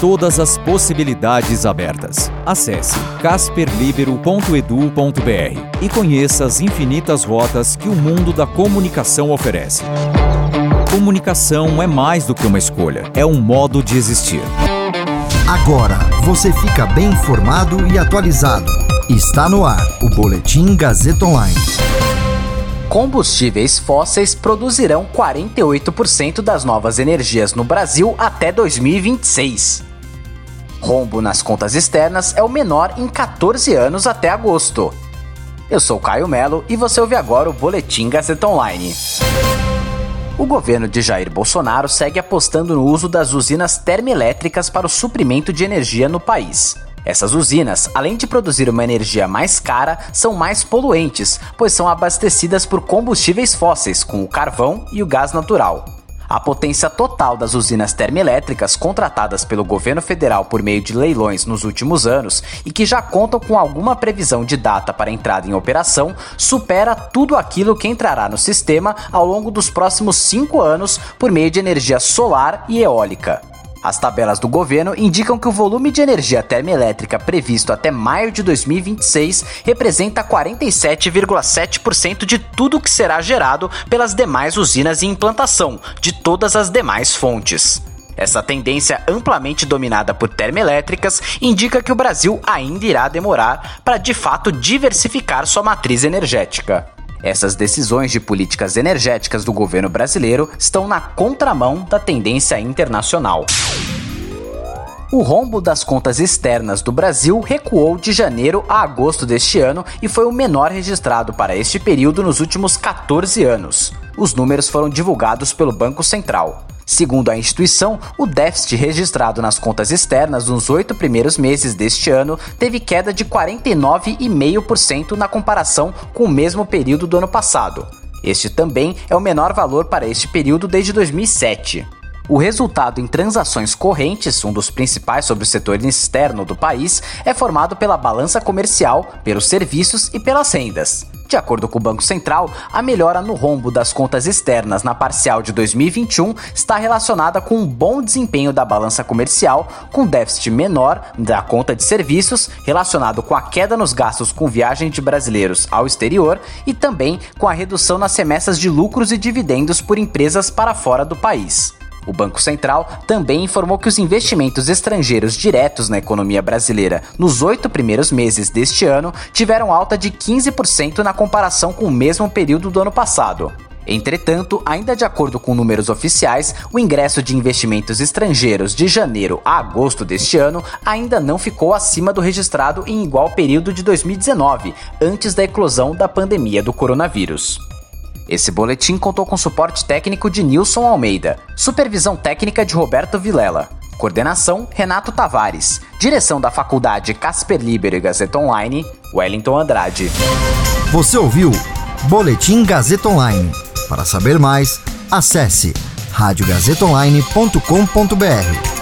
Todas as possibilidades abertas. Acesse casperlibero.edu.br e conheça as infinitas rotas que o mundo da comunicação oferece. Comunicação é mais do que uma escolha, é um modo de existir. Agora você fica bem informado e atualizado. Está no ar o Boletim Gazeta Online. Combustíveis fósseis produzirão 48% das novas energias no Brasil até 2026. Rombo nas contas externas é o menor em 14 anos até agosto. Eu sou Caio Melo e você ouve agora o Boletim Gazeta Online. O governo de Jair Bolsonaro segue apostando no uso das usinas termoelétricas para o suprimento de energia no país. Essas usinas, além de produzir uma energia mais cara, são mais poluentes, pois são abastecidas por combustíveis fósseis, como o carvão e o gás natural. A potência total das usinas termoelétricas contratadas pelo governo federal por meio de leilões nos últimos anos e que já contam com alguma previsão de data para entrada em operação supera tudo aquilo que entrará no sistema ao longo dos próximos cinco anos por meio de energia solar e eólica. As tabelas do governo indicam que o volume de energia termoelétrica previsto até maio de 2026 representa 47,7% de tudo que será gerado pelas demais usinas em implantação, de todas as demais fontes. Essa tendência amplamente dominada por termoelétricas indica que o Brasil ainda irá demorar para de fato diversificar sua matriz energética. Essas decisões de políticas energéticas do governo brasileiro estão na contramão da tendência internacional. O rombo das contas externas do Brasil recuou de janeiro a agosto deste ano e foi o menor registrado para este período nos últimos 14 anos. Os números foram divulgados pelo Banco Central. Segundo a instituição, o déficit registrado nas contas externas nos oito primeiros meses deste ano teve queda de 49,5% na comparação com o mesmo período do ano passado. Este também é o menor valor para este período desde 2007. O resultado em transações correntes, um dos principais sobre o setor externo do país, é formado pela balança comercial, pelos serviços e pelas rendas. De acordo com o Banco Central, a melhora no rombo das contas externas na parcial de 2021 está relacionada com um bom desempenho da balança comercial, com déficit menor da conta de serviços, relacionado com a queda nos gastos com viagem de brasileiros ao exterior e também com a redução nas remessas de lucros e dividendos por empresas para fora do país. O Banco Central também informou que os investimentos estrangeiros diretos na economia brasileira nos oito primeiros meses deste ano tiveram alta de 15% na comparação com o mesmo período do ano passado. Entretanto, ainda de acordo com números oficiais, o ingresso de investimentos estrangeiros de janeiro a agosto deste ano ainda não ficou acima do registrado em igual período de 2019, antes da eclosão da pandemia do coronavírus. Esse boletim contou com suporte técnico de Nilson Almeida, supervisão técnica de Roberto Vilela, coordenação Renato Tavares, direção da Faculdade Casper Libero e Gazeta Online, Wellington Andrade. Você ouviu Boletim Gazeta Online. Para saber mais, acesse radiogazetaonline.com.br.